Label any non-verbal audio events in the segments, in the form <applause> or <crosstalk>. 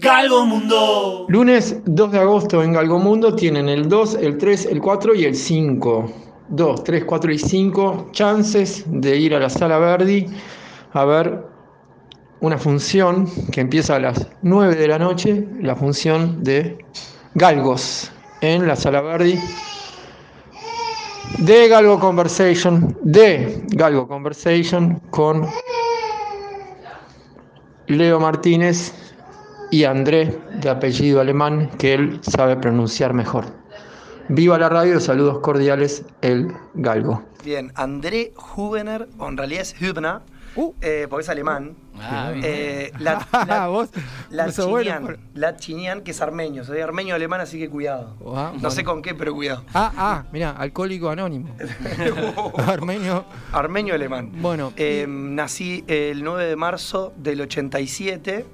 Galgomundo. Lunes 2 de agosto en Galgomundo tienen el 2, el 3, el 4 y el 5. 2, 3, 4 y 5 chances de ir a la sala Verdi a ver una función que empieza a las 9 de la noche, la función de Galgos en la sala Verdi de Galgo Conversation, de Galgo Conversation con Leo Martínez y André, de apellido alemán, que él sabe pronunciar mejor. Viva la radio, saludos cordiales, el Galgo. Bien, André Hubener, o en realidad es Hübner, Uh. eh, porque es alemán. Ah, bien. Eh, la, <laughs> la, Vos, la bueno Chinian, por- la Chinian, que es armenio. Soy armenio alemán, así que cuidado. Ah, No bueno. sé con qué, pero cuidado. Ah, ah, mira, alcohólico anónimo. <laughs> <laughs> Armenio. Armenio alemán. Bueno, Eh, nací el 9 de marzo del 87.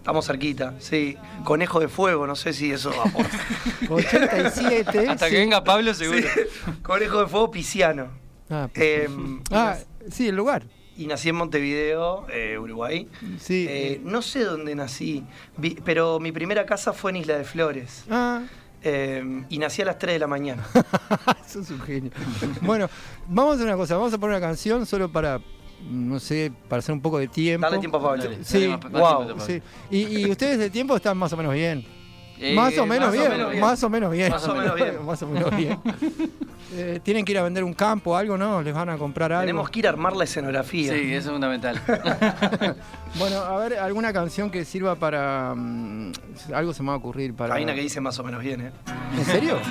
Estamos cerquita, sí. Conejo de fuego, no sé si eso aporta. <laughs> 87. Hasta sí. que venga Pablo, seguro. <laughs> Conejo de fuego pisciano. Ah, Eh, ah, sí, el lugar. y nací en Montevideo, eh, Uruguay. Sí. Eh, no sé dónde nací, vi- pero mi primera casa fue en Isla de Flores. Ah, Eh, y nací a las 3 de la mañana. <laughs> sos un genio. Bueno, vamos a hacer una cosa. Vamos a poner una canción solo para, no sé, para hacer un poco de tiempo. Dale tiempo a Pablo. Dale, Sí, dale más- más wow, tiempo. Sí. Y, y ustedes de tiempo están más o menos bien. Eh, más o menos más o bien. menos bien. Más o menos bien. Más o menos bien. <laughs> Más o menos bien. Eh, Tienen que ir a vender un campo o algo, ¿no? Les van a comprar algo. Tenemos que ir a armar la escenografía. Sí, eso es fundamental. <laughs> Bueno, a ver, alguna canción que sirva para. mm, algo se me va a ocurrir para. Hay una que dice más o menos bien, ¿eh? ¿En serio? <laughs>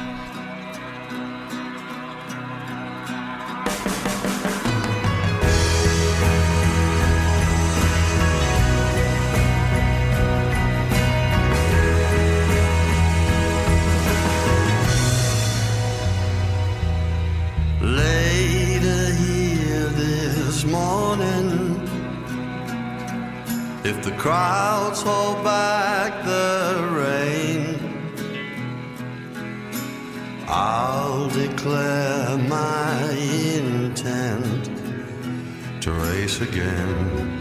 morning, if the crowds hold back the rain, I'll declare my intent to race again.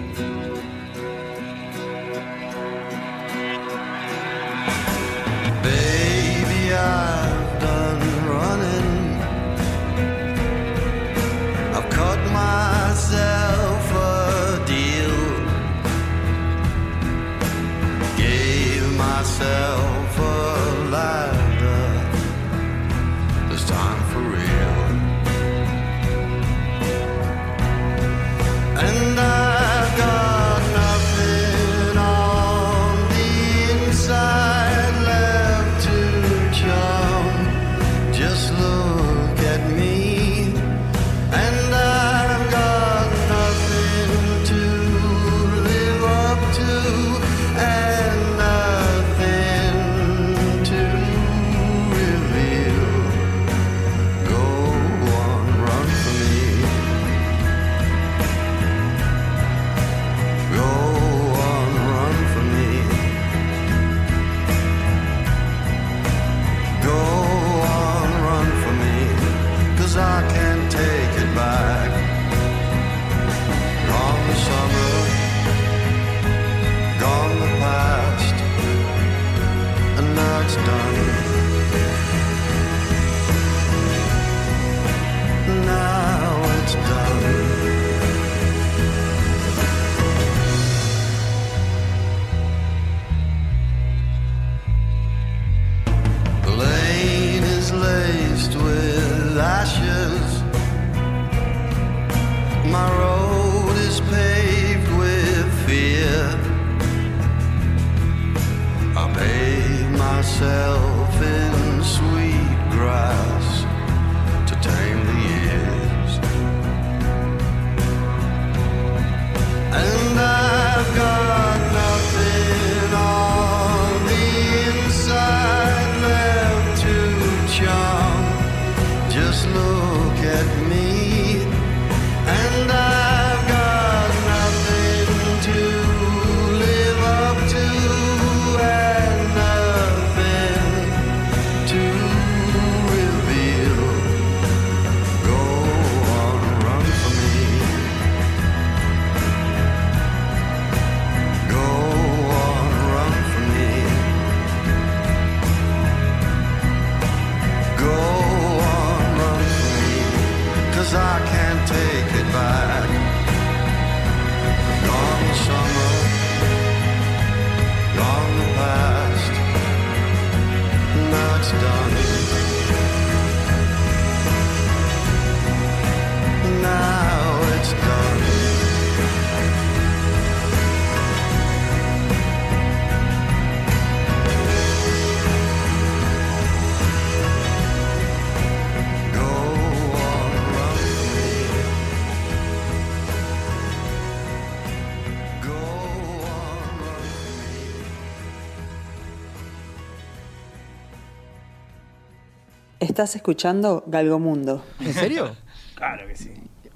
Estás escuchando Galgomundo. ¿En serio? <laughs> Claro que sí.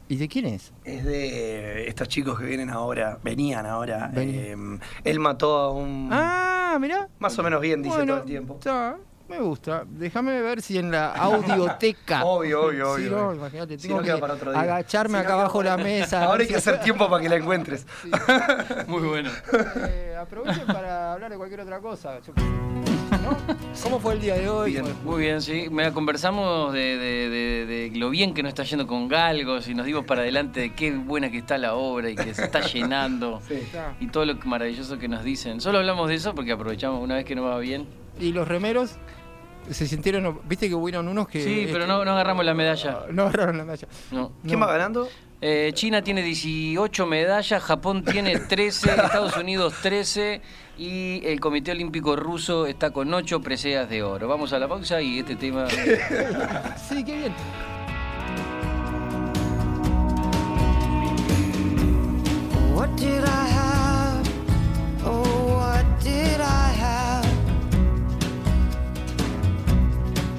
¿Y de quién es? Es de estos chicos que vienen ahora, venían ahora. Venían. eh, él mató a un. Ah, mirá. Más o menos bien, dice Bueno, todo el tiempo. está, me gusta. Déjame ver si en la audioteca. <laughs> Obvio, obvio, Sí, obvio, no, obvio. imagínate, Si tengo no, queda que para otro día. agacharme Si no, acá queda abajo la mesa. <laughs> Ahora hay que hacer tiempo para que la encuentres. Muy bueno. Eh, aprovechen para hablar de cualquier otra cosa. Yo. ¿No? ¿Cómo fue el día de hoy? Bien. Muy bien, sí. Mira, conversamos de, de- de- de lo bien que nos está yendo con Galgos y nos dimos para adelante de qué buena que está la obra y que se está llenando. <laughs> Está. Y todo lo maravilloso que nos dicen. Solo hablamos de eso porque aprovechamos una vez que no va bien. ¿Y los remeros? ¿Se sintieron? ¿Viste que hubieron unos que. Sí, pero este, no, no agarramos la medalla. No agarraron la medalla. No. ¿Quién No. va ganando? Eh, China tiene 18 medallas, Japón tiene 13, <laughs> Estados Unidos 13 y el Comité Olímpico Ruso está con 8 preseas de oro. Vamos a la pausa y este tema... <laughs> Sí, qué bien. What did I have? Oh, what did I have?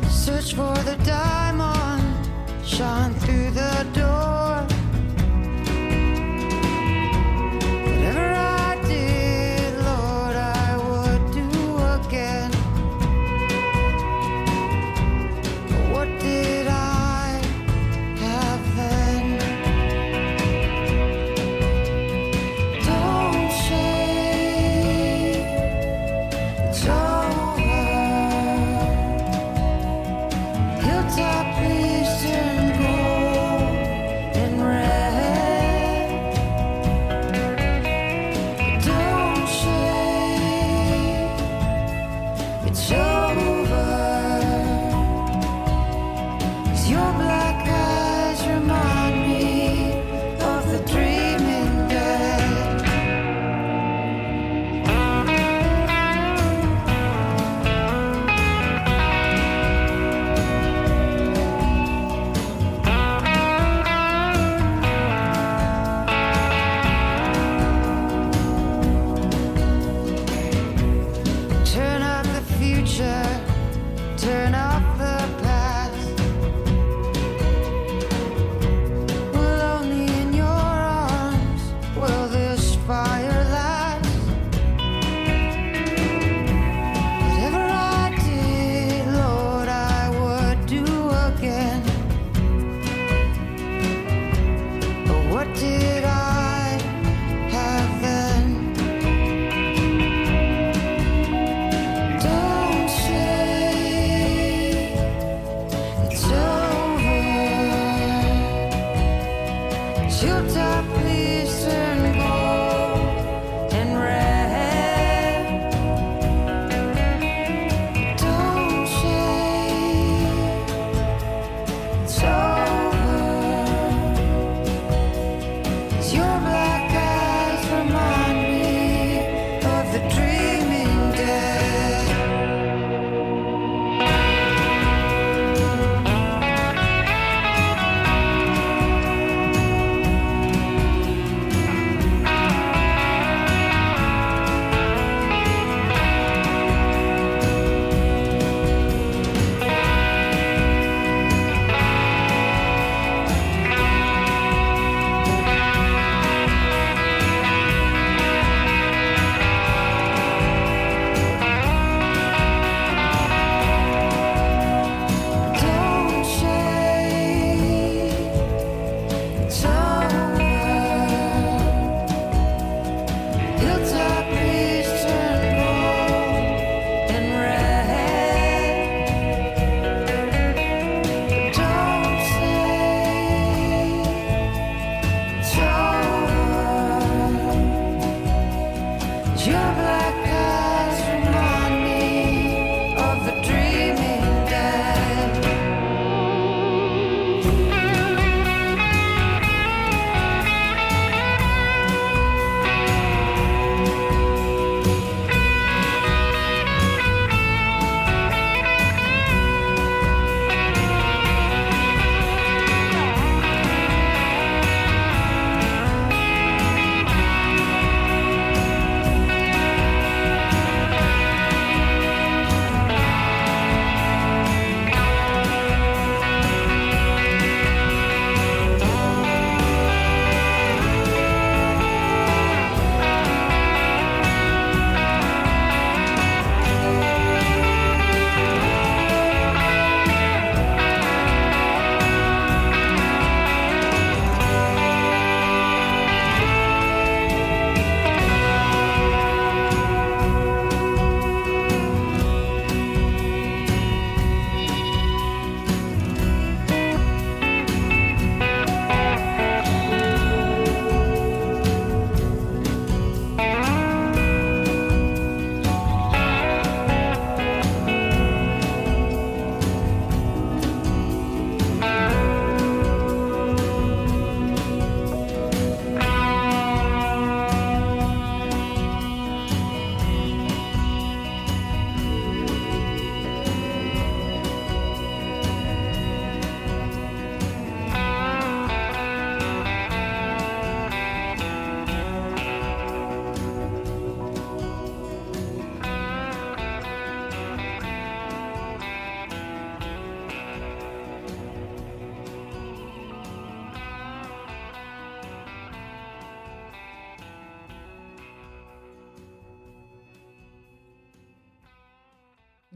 Search for the diamond, shine through the door. Hilltop.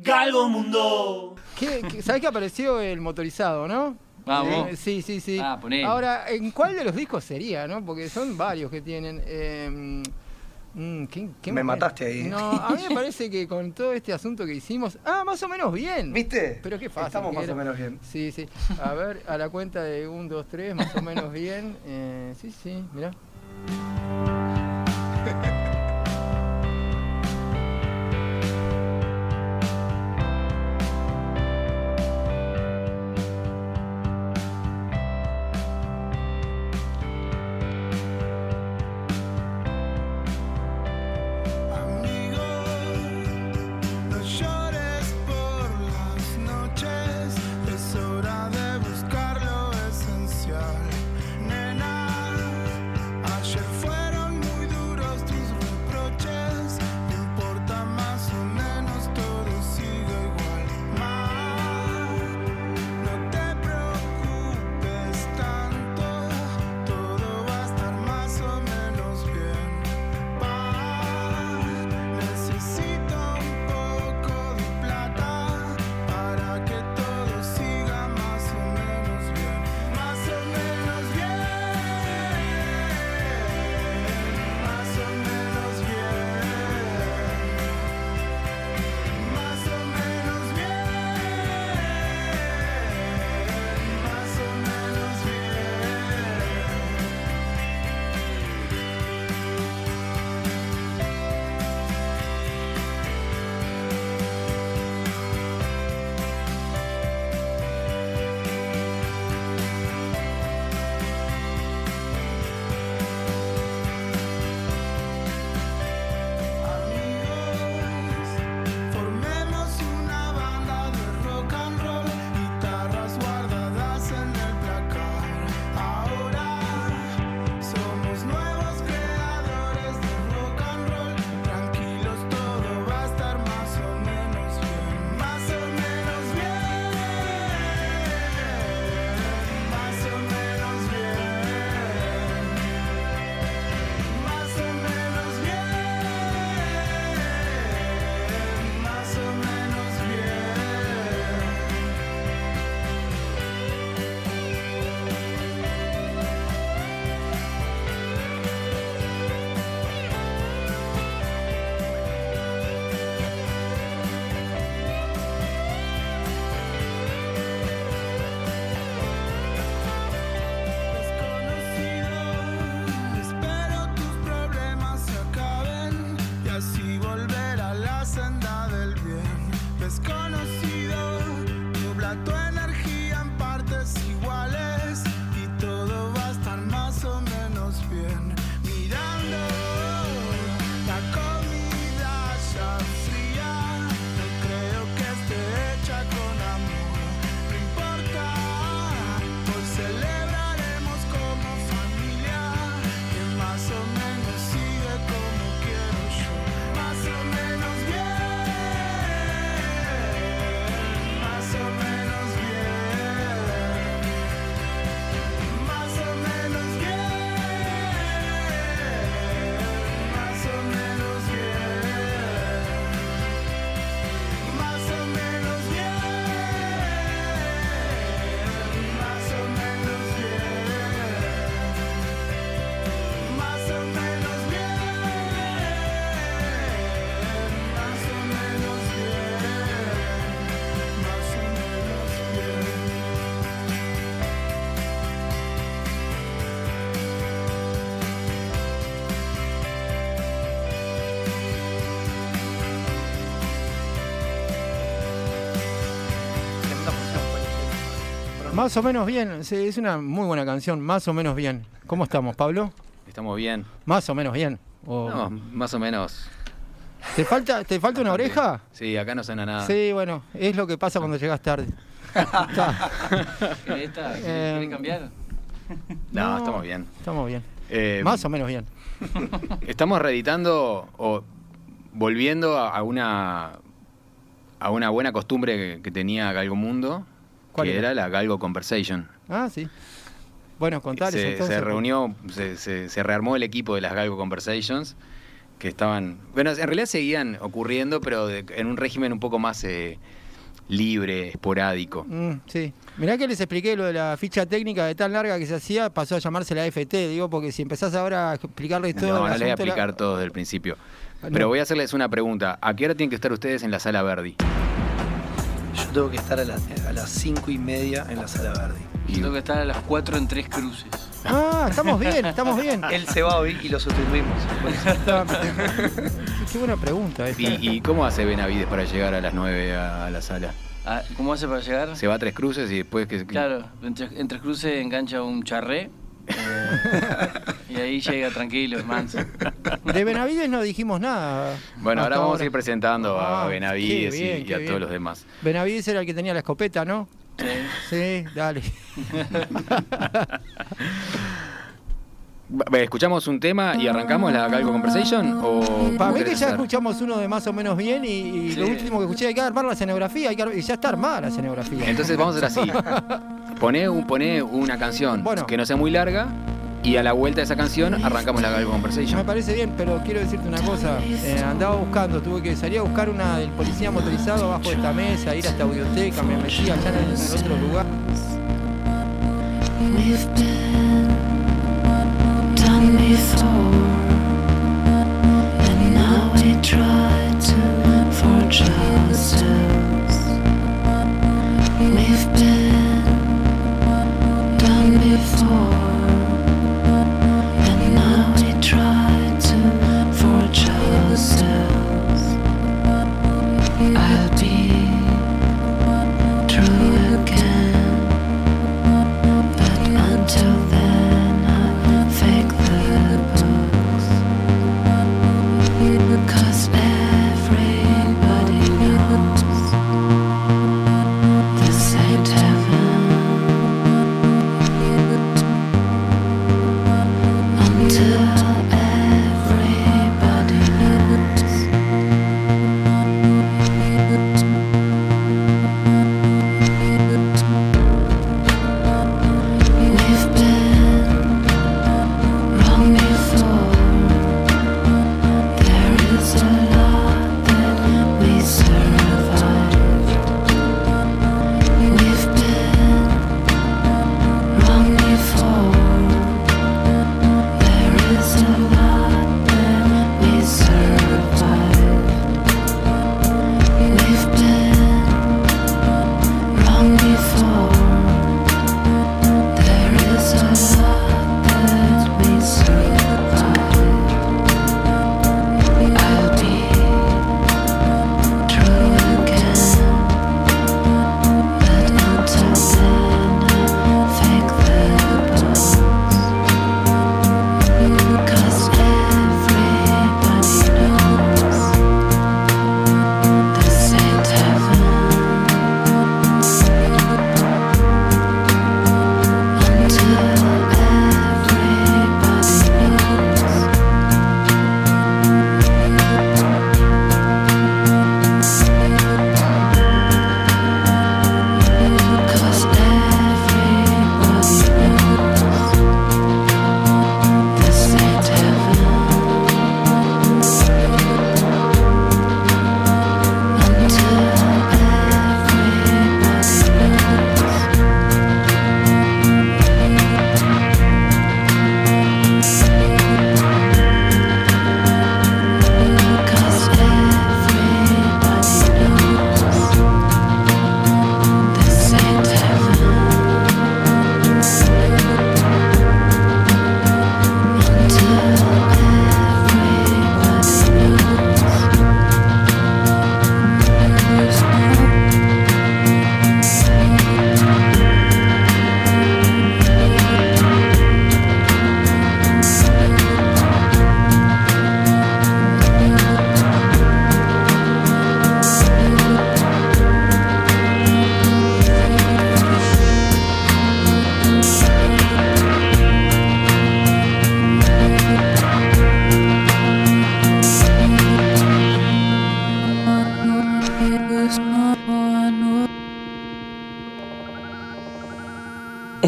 Galgo Mundo. ¿Qué, qué- sabés que apareció el motorizado, no? Vamos. Eh, sí, sí, sí. Ah, poné. Ahora, ¿en cuál de los discos sería, no? Porque son varios que tienen. eh, mm, ¿qué- qué Me mataste ahí. No, a mí me parece que con todo este asunto que hicimos. Ah, más o menos bien. ¿Viste? Pero qué fácil. Estamos que más era. o menos bien. Sí, sí. A ver, a la cuenta de 1, 2, 3, más o menos bien. Eh, sí, sí, mirá. Más o menos bien. Sí, es una muy buena canción. Más o menos bien. ¿Cómo estamos, Pablo? Estamos bien. Más o menos bien. O- No, más o menos. ¿Te, falta, ¿Te falta una oreja? Sí, acá no suena nada. Sí, bueno, es lo que pasa cuando llegas tarde. Está. ¿Querés esta? ¿Querés- Eh, cambiar? No, No. estamos bien. Estamos bien. Eh, Más o menos bien. <laughs> Estamos reeditando o volviendo a, a una a una buena costumbre que, que tenía Galgo Mundo, ¿Cuál que era? era la Galgo Conversation. Ah, sí. Bueno, contales se, entonces. se reunió, se, se- se rearmó el equipo de las Galgo Conversations que estaban. Bueno, en realidad seguían ocurriendo, pero de- en un régimen un poco más eh, libre, esporádico. Mm, sí. Mirá que les expliqué lo de la ficha técnica de tan larga que se hacía, pasó a llamarse la FT, digo, porque si empezás ahora a explicarles todo. No, no les voy a asunto, la- explicar todo desde el principio. Ah, Pero no. voy a hacerles una pregunta. ¿A qué hora tienen que estar ustedes en la sala Verdi? Tengo que estar a, las- a las cinco y media en la sala verde. Yo tengo que estar a las 4 en Tres Cruces. Ah, estamos bien, estamos bien. Él se va hoy y lo sustituimos. Qué buena pregunta esta. ¿Y, y cómo hace Benavides para llegar a las 9 a, a la sala? Ah, ¿Cómo hace para llegar? ¿Se va a Tres Cruces y después que... Claro, en Tres, en Tres Cruces engancha un charré. Eh, <laughs> y ahí llega tranquilo, manso. De Benavides no dijimos nada. Bueno, ahora vamos a ir presentando a Ah, Benavides bien, y, a bien. todos los demás. Benavides era el que tenía la escopeta, ¿no? Sí. Sí, dale. <laughs> ¿Escuchamos un tema y arrancamos la Galgo Conversation? ¿O Para que ya hacer? escuchamos uno de más o menos bien y, y Sí. lo último que escuché hay que armar la escenografía hay que ar- y ya está armada la escenografía. Entonces vamos a hacer así. <laughs> Poné, un, poné una canción Bueno. que no sea muy larga y a la vuelta de esa canción arrancamos la Galgo Me Conversation. parece bien, pero quiero decirte una cosa. eh, andaba buscando, tuve que salir a buscar una del policía motorizado abajo de esta mesa, ir hasta audioteca, me metí allá en el otro lugar. Before, and now we try to forge ourselves.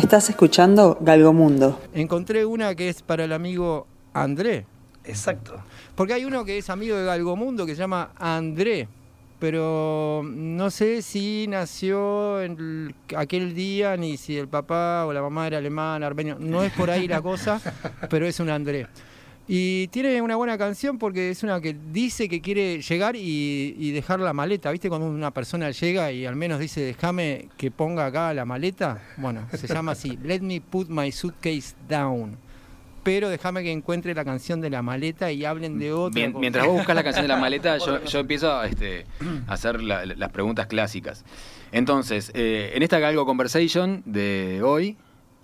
Estás escuchando Galgomundo. Encontré una que es para el amigo André. Exacto. Porque hay uno que es amigo de Galgomundo que se llama André, pero no sé si nació en el- aquel día ni si el papá o la mamá era alemán, armenio. No es por ahí la cosa, <laughs> pero es un André. Y tiene una buena canción porque es una que dice que quiere llegar y, y dejar la maleta. ¿Viste cuando una persona llega y al menos dice, déjame que ponga acá la maleta? Bueno, se llama así, <laughs> Let me put my suitcase down. Pero déjame que encuentre la canción de la maleta y hablen de otra Mien- mientras vos buscas la canción de la <laughs> maleta, yo, yo empiezo a, este, a hacer la- las preguntas clásicas. Entonces, eh, en esta Galgo Conversation de hoy,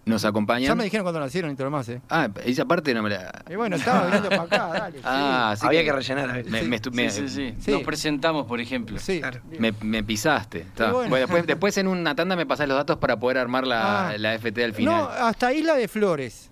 nos acompañan. Ya me dijeron cuando nacieron y todo lo más, ¿eh? Ah, esa parte no me la. Y bueno, estaba viniendo para acá, dale. Ah, así Había que rellenar, a ver. Me, me estu- Sí, me- sí, sí. Sí. Nos presentamos, por ejemplo. Sí. Claro. me- me pisaste. Bueno. Bueno, después, <laughs> después en una tanda me pasás los datos para poder armar la, Ah. la FT al No, final. hasta Isla de Flores.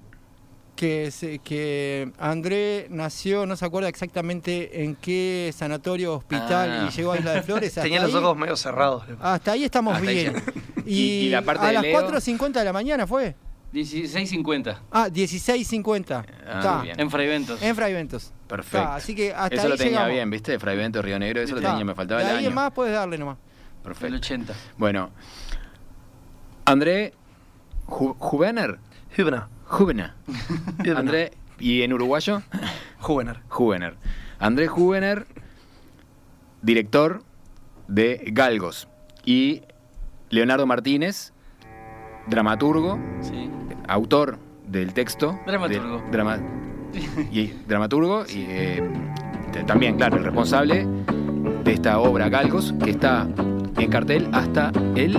Que, se- que André nació, no se acuerda exactamente en qué sanatorio, hospital Ah. y llegó a Isla de Flores. <laughs> hasta Tenía los ahí- ojos medio cerrados. Hasta ahí estamos Hasta ahí bien. Y- y la parte a de las Leo. 4.50 de la mañana fue. 16.50 Ah, 16.50. Ah, en Fraiventos. En Fraiventos. Perfecto. Así que hasta eso ahí lo tenía llegamos. bien, ¿viste? Fray Bento, Río Negro, eso lo tenía, me faltaba De el ahí año. más puedes darle nomás. Perfecto. 80. Bueno, André Ju- Juvener. Juvener. Hübner. <laughs> André, ¿y en uruguayo? Juvener. Juvener. André Juvener, director de Galgos. Y Leonardo Martínez, dramaturgo, Sí. autor del texto. Dramaturgo. de- drama- y dramaturgo y eh, también, claro, el responsable de esta obra Galgos, que está en cartel hasta el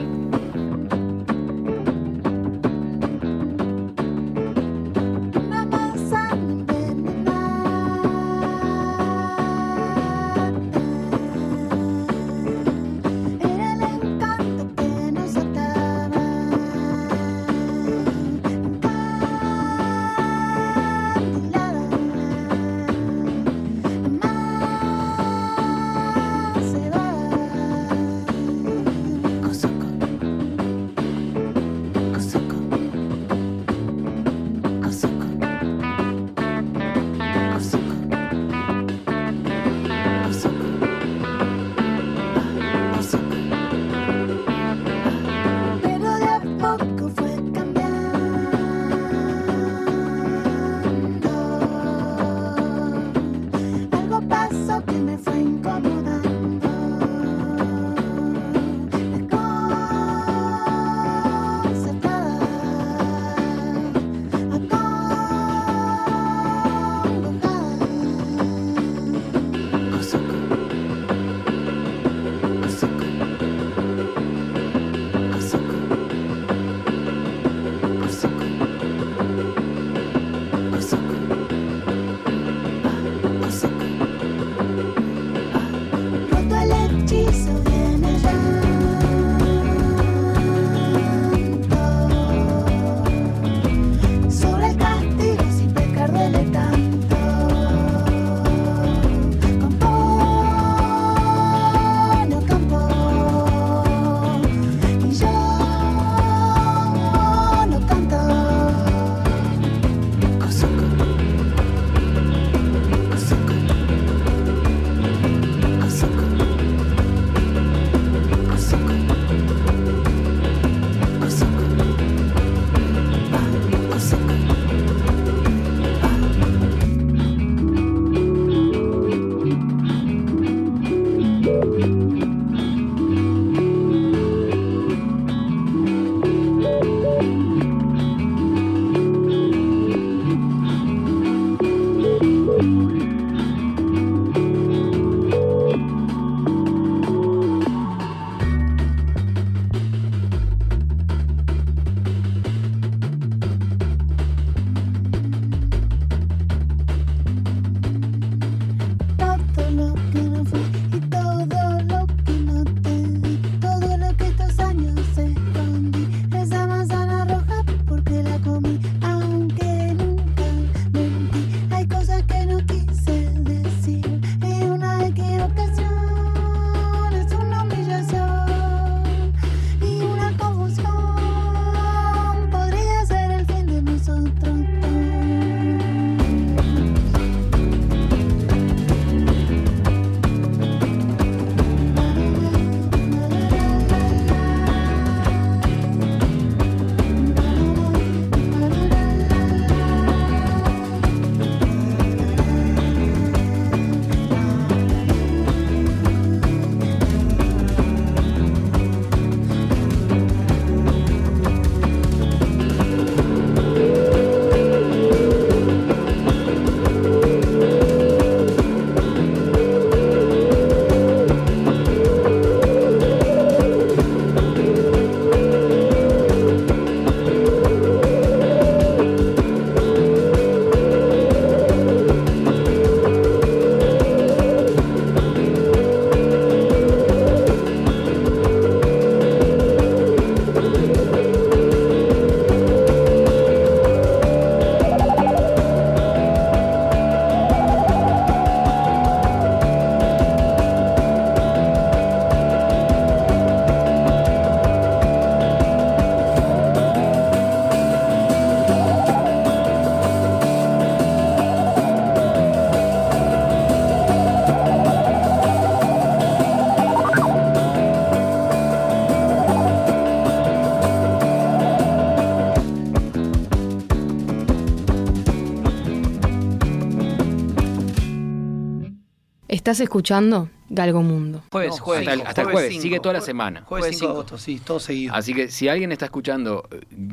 Estás escuchando Galgo Mundo. Jueves, No, jueves. hasta el, hasta el jueves, sigue toda la semana. Jueves Jueves 5 de agosto, sí, todo seguido. Así que si alguien está escuchando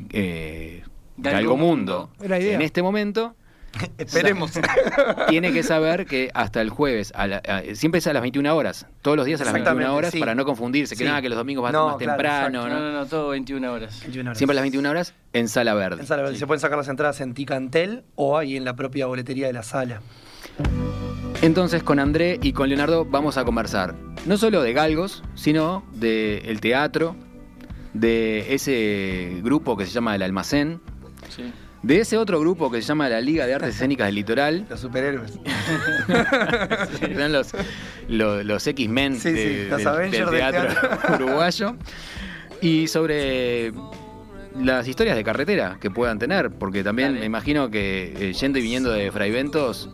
eh, Galgo Galgo Mundo. En este momento, <laughs> Esperemos. <laughs> tiene que saber que hasta el jueves, a la- a- siempre es a las 21 horas, todos los días a las 21 Exactamente, horas sí. para no confundirse, que Sí. nada, que los domingos va a No, más claro, temprano, No, ¿no? no, no, todo 21 horas. 21 horas. Siempre a las 21 horas en Sala Verde. En Sala Verde. Se pueden sacar las entradas en Ticantel o ahí en la propia boletería de la sala. Entonces con André y con Leonardo vamos a conversar no solo de galgos, sino del teatro, de ese grupo que se llama El Almacén, Sí. de ese otro grupo que se llama la Liga de Artes Escénicas del Litoral, Los superhéroes. <laughs> eran los, los, los X-Men Sí, de- del, Avengers del del teatro, teatro. uruguayo, y sobre las historias de carretera que puedan tener, porque también Dale. me imagino que eh, yendo y viniendo de Fraiventos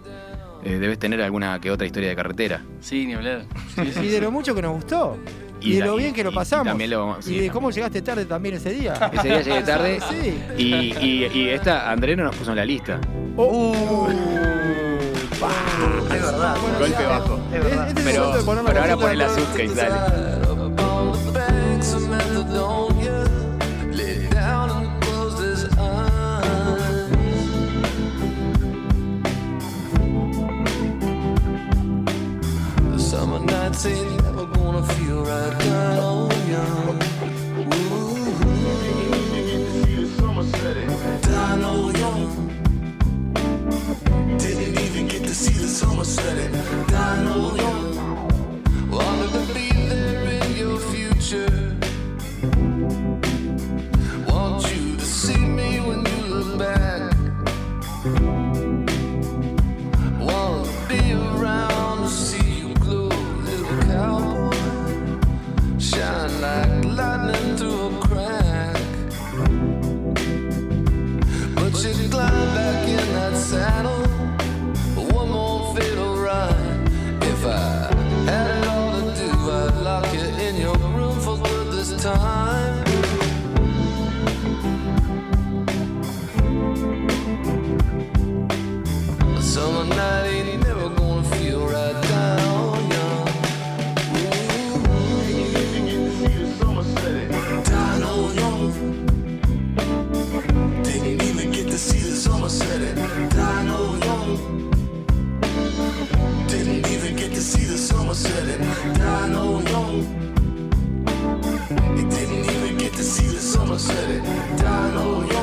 eh, debes tener alguna que otra historia de carretera. Sí, ni hablar. Sí, sí, <laughs> Y de lo mucho que nos gustó. Y Y, de lo y- bien que lo y- y pasamos. también lo- sí. y de cómo llegaste tarde también ese día. <laughs> Ese día llegué tarde <laughs> Sí. y, y- y esta André no nos puso en la lista. Uh, Es verdad. Golpe bajo. Es verdad. Este es el Pero, pero ahora poné la subcase, dale. say never gonna feel right, down oh, young. Baltimore City. Dying all alone. Didn't even get to see the summer setting. Dying all It Didn't even get to see the summer setting. Dying all alone.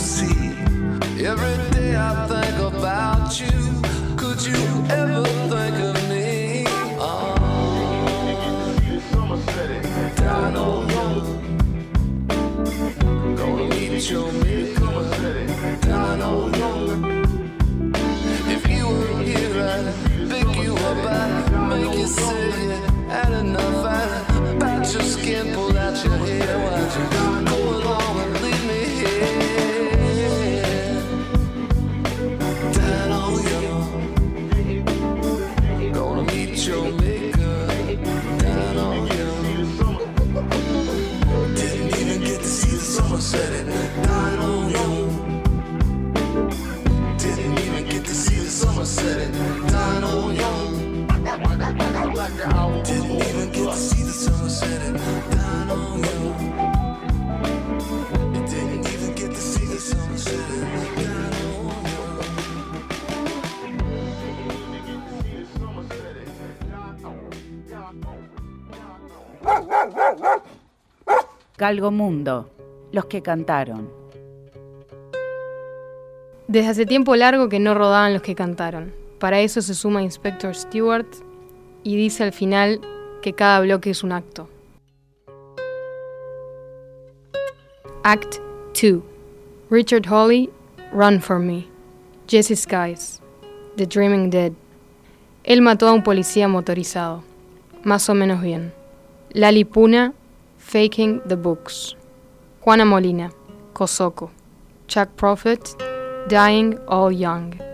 Sea. Every day I think about you. Could you ever think of me? Oh, down on Gonna meet your. Down on if you were here, I'd pick you up, I'd make you say had enough. I'd pat your skin, Galgo Mundo, los que cantaron. Desde hace tiempo largo que no rodaban los que cantaron. Para eso se suma Inspector Stewart y dice al final que cada bloque es un acto. Act 2. Richard Hawley, Run for Me. Jesse Skies, The Dreaming Dead. Él mató a un policía motorizado. Más o menos bien. Lali Puna, Faking the Books. Juana Molina, Kosoko. Chuck Prophet, Dying All Young.